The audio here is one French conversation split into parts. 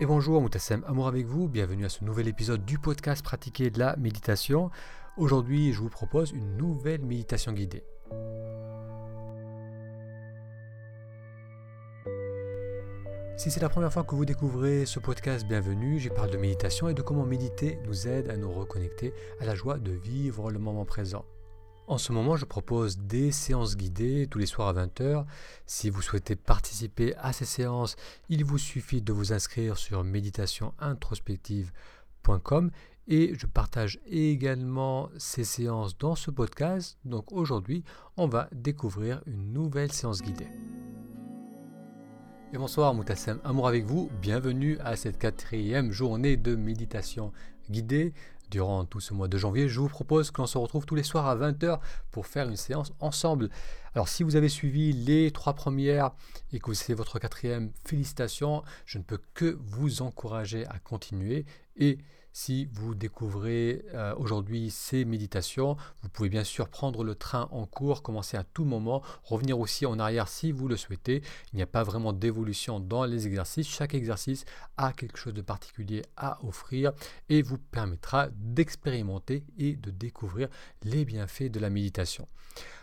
Et bonjour, Moutassem Amour avec vous, bienvenue à ce nouvel épisode du podcast Pratiquer de la méditation. Aujourd'hui, je vous propose une nouvelle méditation guidée. Si c'est la première fois que vous découvrez ce podcast, bienvenue. J'y parle de méditation et de comment méditer nous aide à nous reconnecter à la joie de vivre le moment présent. En ce moment, je propose des séances guidées tous les soirs à 20h. Si vous souhaitez participer à ces séances, il vous suffit de vous inscrire sur méditationintrospective.com et je partage également ces séances dans ce podcast. Donc aujourd'hui, on va découvrir une nouvelle séance guidée. Et bonsoir Moutassem, amour avec vous, bienvenue à cette quatrième journée de méditation guidée durant tout ce mois de janvier, je vous propose que l'on se retrouve tous les soirs à 20h pour faire une séance ensemble. Alors si vous avez suivi les trois premières et que c'est votre quatrième, félicitations, je ne peux que vous encourager à continuer et si vous découvrez euh, aujourd'hui ces méditations, vous pouvez bien sûr prendre le train en cours, commencer à tout moment, revenir aussi en arrière si vous le souhaitez. Il n'y a pas vraiment d'évolution dans les exercices. Chaque exercice a quelque chose de particulier à offrir et vous permettra d'expérimenter et de découvrir les bienfaits de la méditation.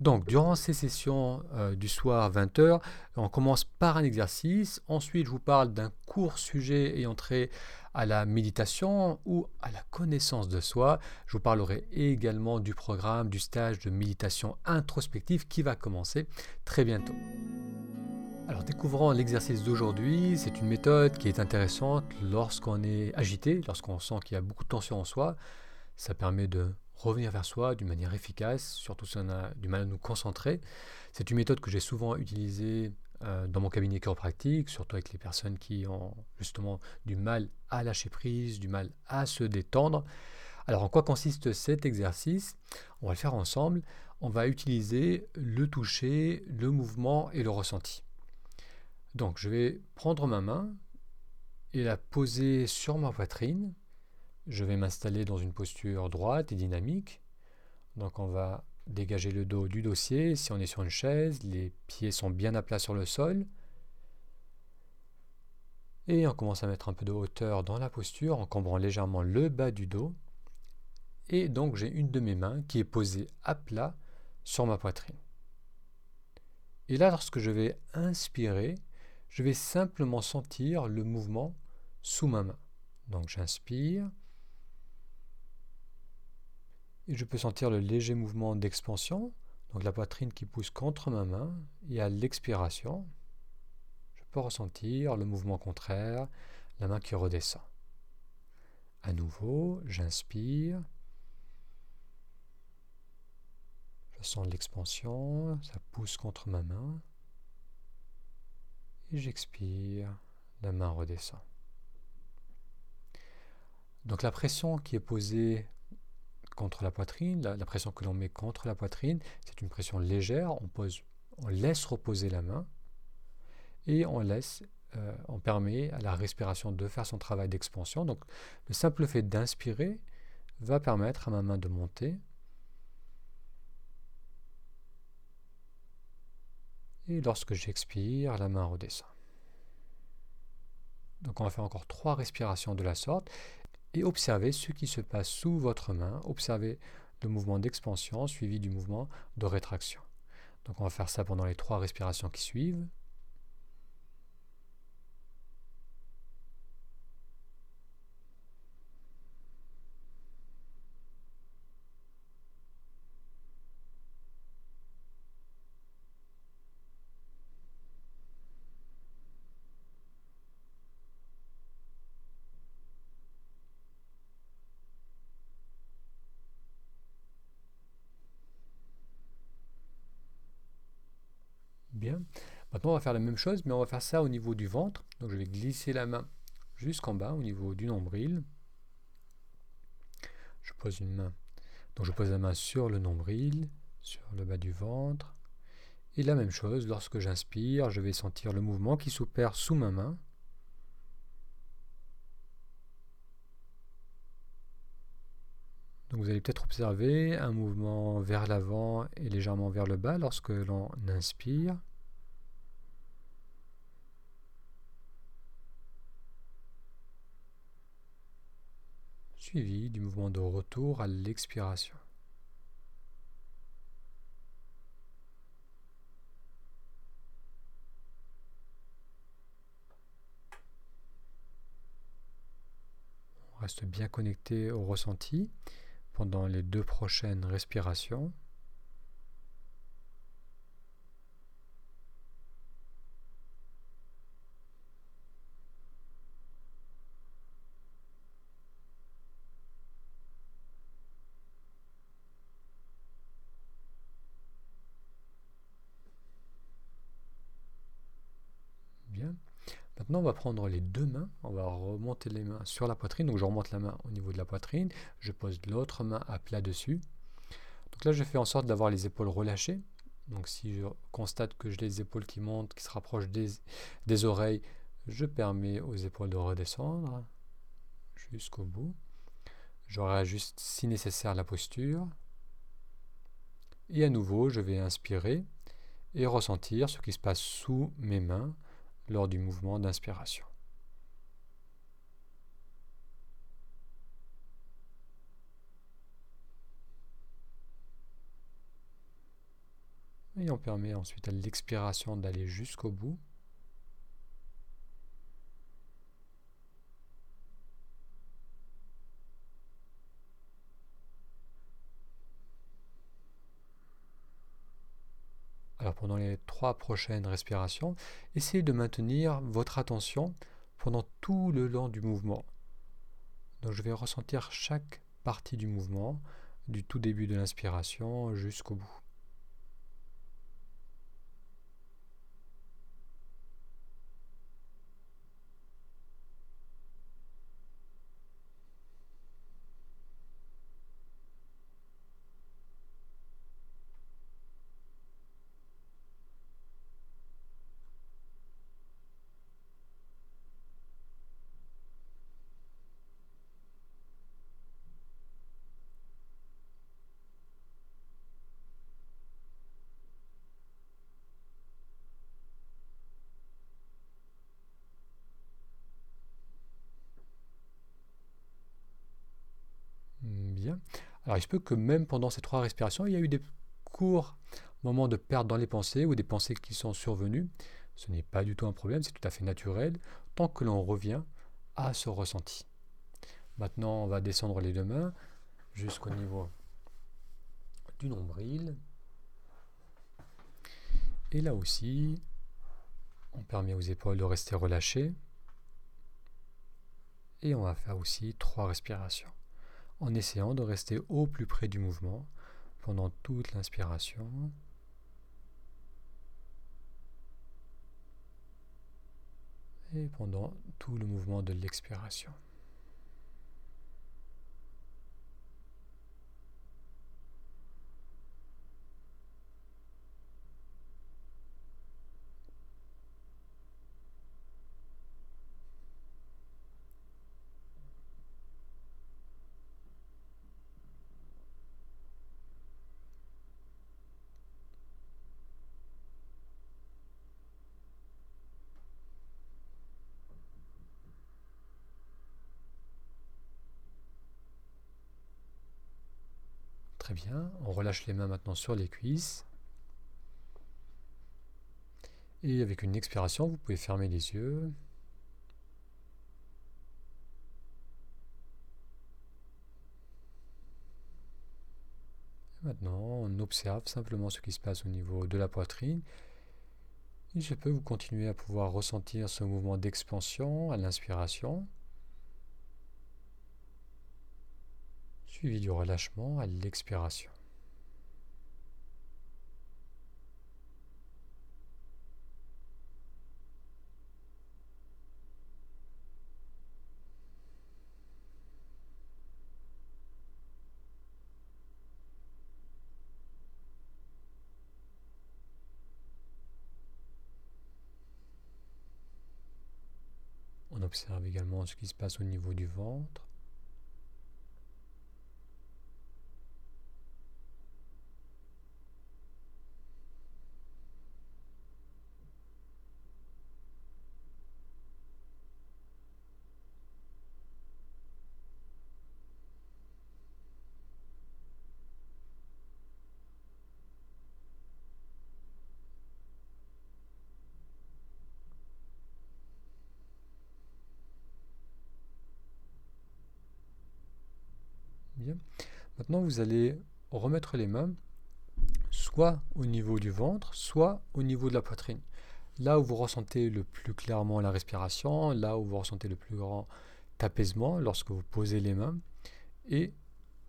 Donc, durant ces sessions euh, du soir 20h, on commence par un exercice. Ensuite, je vous parle d'un court sujet ayant trait à la méditation ou à la connaissance de soi. Je vous parlerai également du programme du stage de méditation introspective qui va commencer très bientôt. Alors découvrons l'exercice d'aujourd'hui. C'est une méthode qui est intéressante lorsqu'on est agité, lorsqu'on sent qu'il y a beaucoup de tension en soi. Ça permet de revenir vers soi d'une manière efficace, surtout si on a du mal à nous concentrer. C'est une méthode que j'ai souvent utilisée dans mon cabinet chiropratique, surtout avec les personnes qui ont justement du mal à lâcher prise, du mal à se détendre. Alors en quoi consiste cet exercice? On va le faire ensemble. On va utiliser le toucher, le mouvement et le ressenti. Donc je vais prendre ma main et la poser sur ma poitrine. Je vais m'installer dans une posture droite et dynamique. Donc on va dégager le dos du dossier. Si on est sur une chaise, les pieds sont bien à plat sur le sol. Et on commence à mettre un peu de hauteur dans la posture en cambrant légèrement le bas du dos. Et donc j'ai une de mes mains qui est posée à plat sur ma poitrine. Et là, lorsque je vais inspirer, je vais simplement sentir le mouvement sous ma main. Donc j'inspire. Et je peux sentir le léger mouvement d'expansion, donc la poitrine qui pousse contre ma main. Et à l'expiration, je peux ressentir le mouvement contraire, la main qui redescend. À nouveau, j'inspire. Je sens l'expansion, ça pousse contre ma main. Et j'expire, la main redescend. Donc la pression qui est posée contre la poitrine, la, pression que l'on met contre la poitrine, c'est une pression légère, on, pose, on laisse reposer la main et on laisse, euh, on permet à la respiration de faire son travail d'expansion. Donc le simple fait d'inspirer va permettre à ma main de monter. Et lorsque j'expire, la main redescend. Donc on va faire encore trois respirations de la sorte observez ce qui se passe sous votre main. Observez le mouvement d'expansion suivi du mouvement de rétraction. Donc on va faire ça pendant les trois respirations qui suivent. Maintenant, on va faire la même chose, mais on va faire ça au niveau du ventre. Donc, je vais glisser la main jusqu'en bas, au niveau du nombril. Je pose une main. Donc, je pose la main sur le nombril, sur le bas du ventre. Et la même chose, lorsque j'inspire, je vais sentir le mouvement qui s'opère sous ma main. Donc vous allez peut-être observer un mouvement vers l'avant et légèrement vers le bas lorsque l'on inspire. Suivi du mouvement de retour à l'expiration. On reste bien connecté au ressenti pendant les deux prochaines respirations. Maintenant, on va prendre les deux mains, on va remonter les mains sur la poitrine. Donc, je remonte la main au niveau de la poitrine, je pose l'autre main à plat dessus. Donc là, je fais en sorte d'avoir les épaules relâchées. Donc, si je constate que j'ai les épaules qui montent, qui se rapprochent des, des oreilles, je permets aux épaules de redescendre jusqu'au bout. Je réajuste si nécessaire la posture. Et à nouveau, je vais inspirer et ressentir ce qui se passe sous mes mains lors du mouvement d'inspiration. Et on permet ensuite à l'expiration d'aller jusqu'au bout. Pendant les trois prochaines respirations, essayez de maintenir votre attention pendant tout le long du mouvement. Je vais ressentir chaque partie du mouvement, du tout début de l'inspiration jusqu'au bout. Alors il se peut que même pendant ces trois respirations, il y a eu des courts moments de perte dans les pensées ou des pensées qui sont survenues. Ce n'est pas du tout un problème, c'est tout à fait naturel, tant que l'on revient à ce ressenti. Maintenant, on va descendre les deux mains jusqu'au niveau du nombril. Et là aussi, on permet aux épaules de rester relâchées. Et on va faire aussi trois respirations en essayant de rester au plus près du mouvement pendant toute l'inspiration. Et pendant tout le mouvement de l'expiration. Très bien. On relâche les mains maintenant sur les cuisses. Et avec une expiration, vous pouvez fermer les yeux. maintenant, on observe simplement ce qui se passe au niveau de la poitrine. Et je peux vous continuer à pouvoir ressentir ce mouvement d'expansion à l'inspiration. Suivi du relâchement à l'expiration. On observe également ce qui se passe au niveau du ventre. Maintenant, vous allez remettre les mains soit au niveau du ventre, soit au niveau de la poitrine. Là où vous ressentez le plus clairement la respiration, là où vous ressentez le plus grand apaisement lorsque vous posez les mains. Et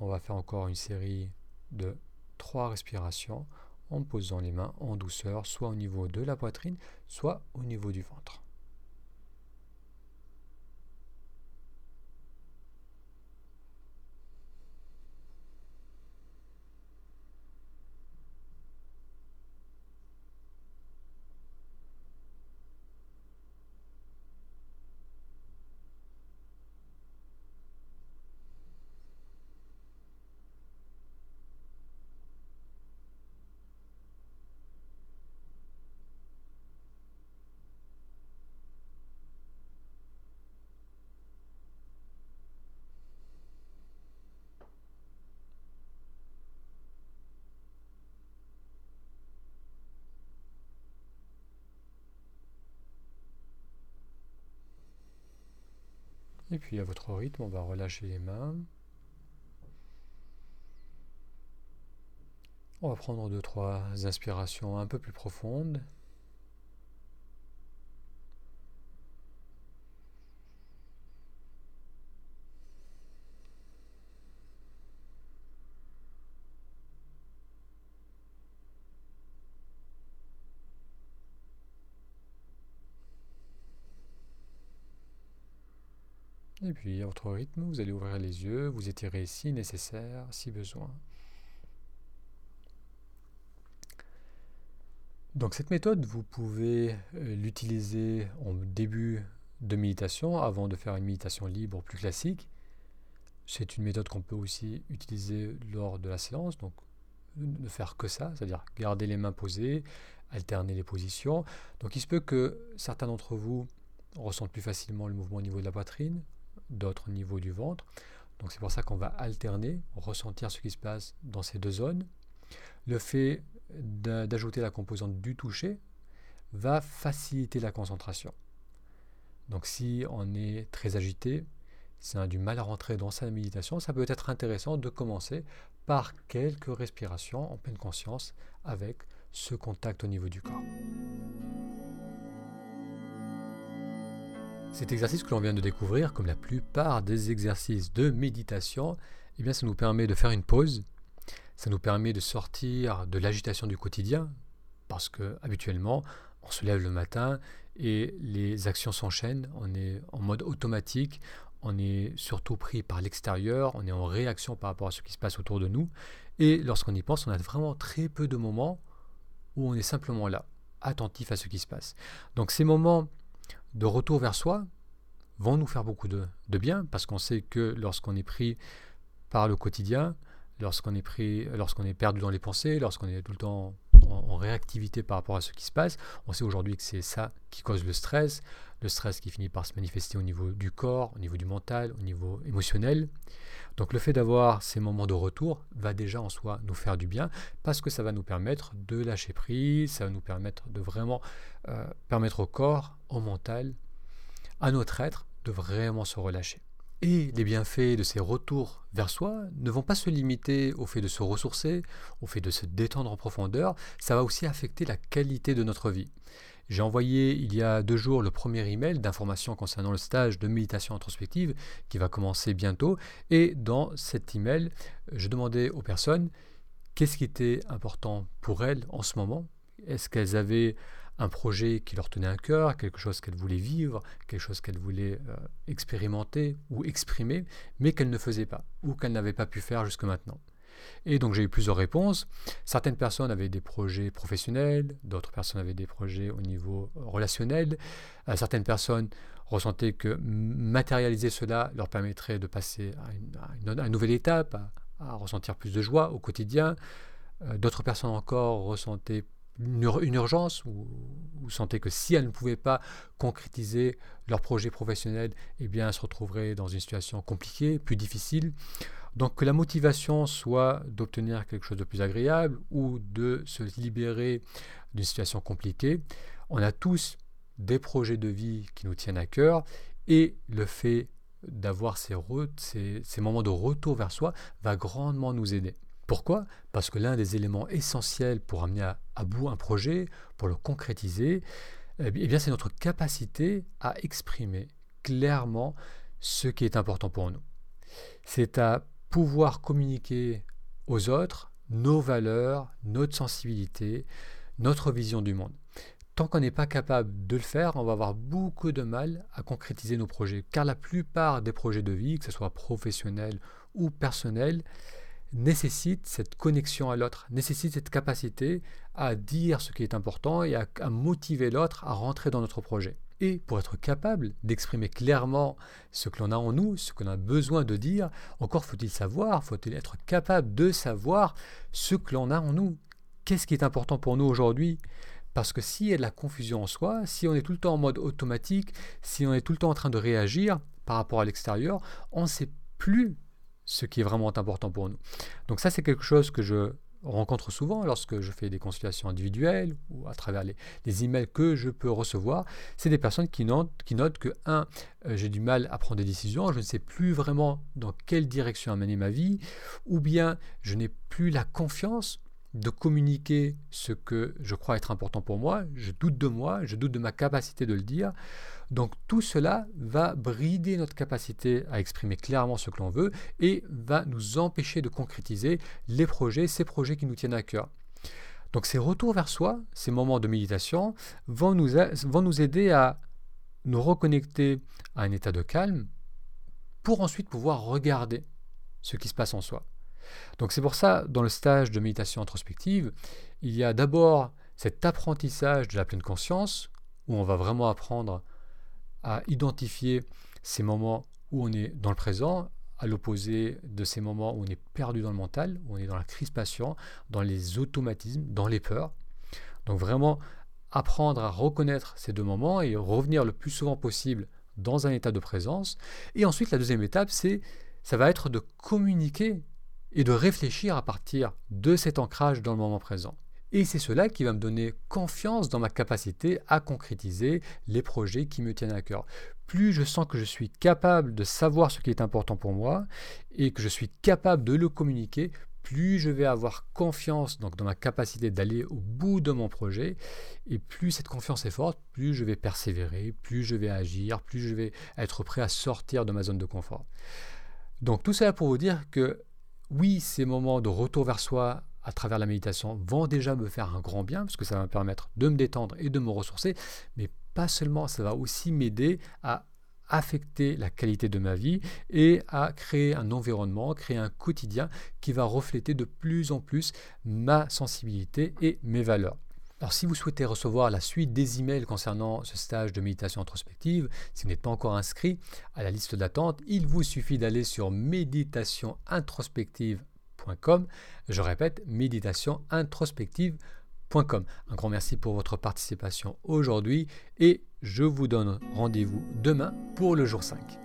on va faire encore une série de trois respirations en posant les mains en douceur, soit au niveau de la poitrine, soit au niveau du ventre. Et puis à votre rythme, on va relâcher les mains. On va prendre deux, trois inspirations un peu plus profondes. Et puis, à votre rythme, vous allez ouvrir les yeux, vous étirez si nécessaire, si besoin. Donc cette méthode, vous pouvez euh, l'utiliser en début de méditation, avant de faire une méditation libre plus classique. C'est une méthode qu'on peut aussi utiliser lors de la séance, donc ne faire que ça, c'est-à-dire garder les mains posées, alterner les positions. Donc il se peut que certains d'entre vous ressentent plus facilement le mouvement au niveau de la poitrine, d'autres au niveau du ventre. Donc c'est pour ça qu'on va alterner, ressentir ce qui se passe dans ces deux zones. Le fait d'ajouter la composante du toucher va faciliter la concentration. Donc si on est très agité, si on a du mal à rentrer dans sa méditation, ça peut être intéressant de commencer par quelques respirations en pleine conscience avec ce contact au niveau du corps. Cet exercice que l'on vient de découvrir, comme la plupart des exercices de méditation, eh bien, ça nous permet de faire une pause, ça nous permet de sortir de l'agitation du quotidien, parce que habituellement, on se lève le matin et les actions s'enchaînent, on est en mode automatique, on est surtout pris par l'extérieur, on est en réaction par rapport à ce qui se passe autour de nous, et lorsqu'on y pense, on a vraiment très peu de moments où on est simplement là, attentif à ce qui se passe. Donc ces moments de retour vers soi vont nous faire beaucoup de, bien parce qu'on sait que lorsqu'on est pris par le quotidien, lorsqu'on est pris, lorsqu'on est perdu dans les pensées, lorsqu'on est tout le temps réactivité par rapport à ce qui se passe, on sait aujourd'hui que c'est ça qui cause le stress, le stress qui finit par se manifester au niveau du corps, au niveau du mental, au niveau émotionnel. Donc le fait d'avoir ces moments de retour va déjà en soi nous faire du bien parce que ça va nous permettre de lâcher prise, ça va nous permettre de vraiment euh, permettre au corps, au mental, à notre être de vraiment se relâcher. Et les bienfaits de ces retours vers soi ne vont pas se limiter au fait de se ressourcer, au fait de se détendre en profondeur, ça va aussi affecter la qualité de notre vie. J'ai envoyé il y a deux jours le premier email d'information concernant le stage de méditation introspective qui va commencer bientôt. Et dans cet email, je demandais aux personnes qu'est-ce qui était important pour elles en ce moment? Est-ce qu'elles avaient un projet qui leur tenait à cœur, quelque chose qu'elles voulaient vivre, quelque chose qu'elles voulaient euh, expérimenter ou exprimer, mais qu'elles ne faisaient pas ou qu'elles n'avaient pas pu faire jusque maintenant. Et donc j'ai eu plusieurs réponses. Certaines personnes avaient des projets professionnels, d'autres personnes avaient des projets au niveau relationnel. Euh, certaines personnes ressentaient que matérialiser cela leur permettrait de passer à une, nouvelle étape, à, ressentir plus de joie au quotidien. Euh, d'autres personnes encore ressentaient une, urgence ou, ou, que si elles ne pouvaient pas concrétiser leur projet professionnel, eh bien, elles se retrouveraient dans une situation compliquée, plus difficile. Donc que la motivation soit d'obtenir quelque chose de plus agréable ou de se libérer d'une situation compliquée, on a tous des projets de vie qui nous tiennent à cœur et le fait d'avoir ces, ces moments de retour vers soi va grandement nous aider. Pourquoi? Parce que l'un des éléments essentiels pour amener à, bout un projet, pour le concrétiser, eh bien c'est notre capacité à exprimer clairement ce qui est important pour nous. C'est à pouvoir communiquer aux autres nos valeurs, notre sensibilité, notre vision du monde. Tant qu'on n'est pas capable de le faire, on va avoir beaucoup de mal à concrétiser nos projets. Car la plupart des projets de vie, que ce soit professionnel ou personnel, nécessitent cette connexion à l'autre, nécessitent cette capacité à dire ce qui est important et à, à motiver l'autre à rentrer dans notre projet. Et pour être capable d'exprimer clairement ce que l'on a en nous, ce qu'on a besoin de dire, encore faut-il savoir, faut-il être capable de savoir ce que l'on a en nous. Qu'est-ce qui est important pour nous aujourd'hui? Parce que s'il y a de la confusion en soi, si on est tout le temps en mode automatique, si on est tout le temps en train de réagir par rapport à l'extérieur, on ne sait plus ce qui est vraiment important pour nous. Donc ça, c'est quelque chose que je rencontre souvent lorsque je fais des consultations individuelles ou à travers les, emails que je peux recevoir. C'est des personnes qui notent, qui notent que, un, euh, j'ai du mal à prendre des décisions, je ne sais plus vraiment dans quelle direction amener ma vie, ou bien je n'ai plus la confiance de communiquer ce que je crois être important pour moi, je doute de moi, je doute de ma capacité de le dire. Donc tout cela va brider notre capacité à exprimer clairement ce que l'on veut et va nous empêcher de concrétiser les projets, ces projets qui nous tiennent à cœur. Donc ces retours vers soi, ces moments de méditation vont nous, aider à nous reconnecter à un état de calme pour ensuite pouvoir regarder ce qui se passe en soi. Donc c'est pour ça, dans le stage de méditation introspective, il y a d'abord cet apprentissage de la pleine conscience, où on va vraiment apprendre à identifier ces moments où on est dans le présent, à l'opposé de ces moments où on est perdu dans le mental, où on est dans la crispation, dans les automatismes, dans les peurs. Donc vraiment apprendre à reconnaître ces deux moments et revenir le plus souvent possible dans un état de présence. Et ensuite, la deuxième étape, c'est ça va être de communiquer et de réfléchir à partir de cet ancrage dans le moment présent. Et c'est cela qui va me donner confiance dans ma capacité à concrétiser les projets qui me tiennent à cœur. Plus je sens que je suis capable de savoir ce qui est important pour moi et que je suis capable de le communiquer, plus je vais avoir confiance donc, dans ma capacité d'aller au bout de mon projet, et plus cette confiance est forte, plus je vais persévérer, plus je vais agir, plus je vais être prêt à sortir de ma zone de confort. Donc tout cela pour vous dire que oui, ces moments de retour vers soi à travers la méditation vont déjà me faire un grand bien, parce que ça va me permettre de me détendre et de me ressourcer, mais pas seulement, ça va aussi m'aider à affecter la qualité de ma vie et à créer un environnement, créer un quotidien qui va refléter de plus en plus ma sensibilité et mes valeurs. Alors si vous souhaitez recevoir la suite des emails concernant ce stage de méditation introspective, si vous n'êtes pas encore inscrit à la liste d'attente, il vous suffit d'aller sur méditationintrospective.com. Je répète, méditationintrospective.com. Un grand merci pour votre participation aujourd'hui et je vous donne rendez-vous demain pour le jour 5.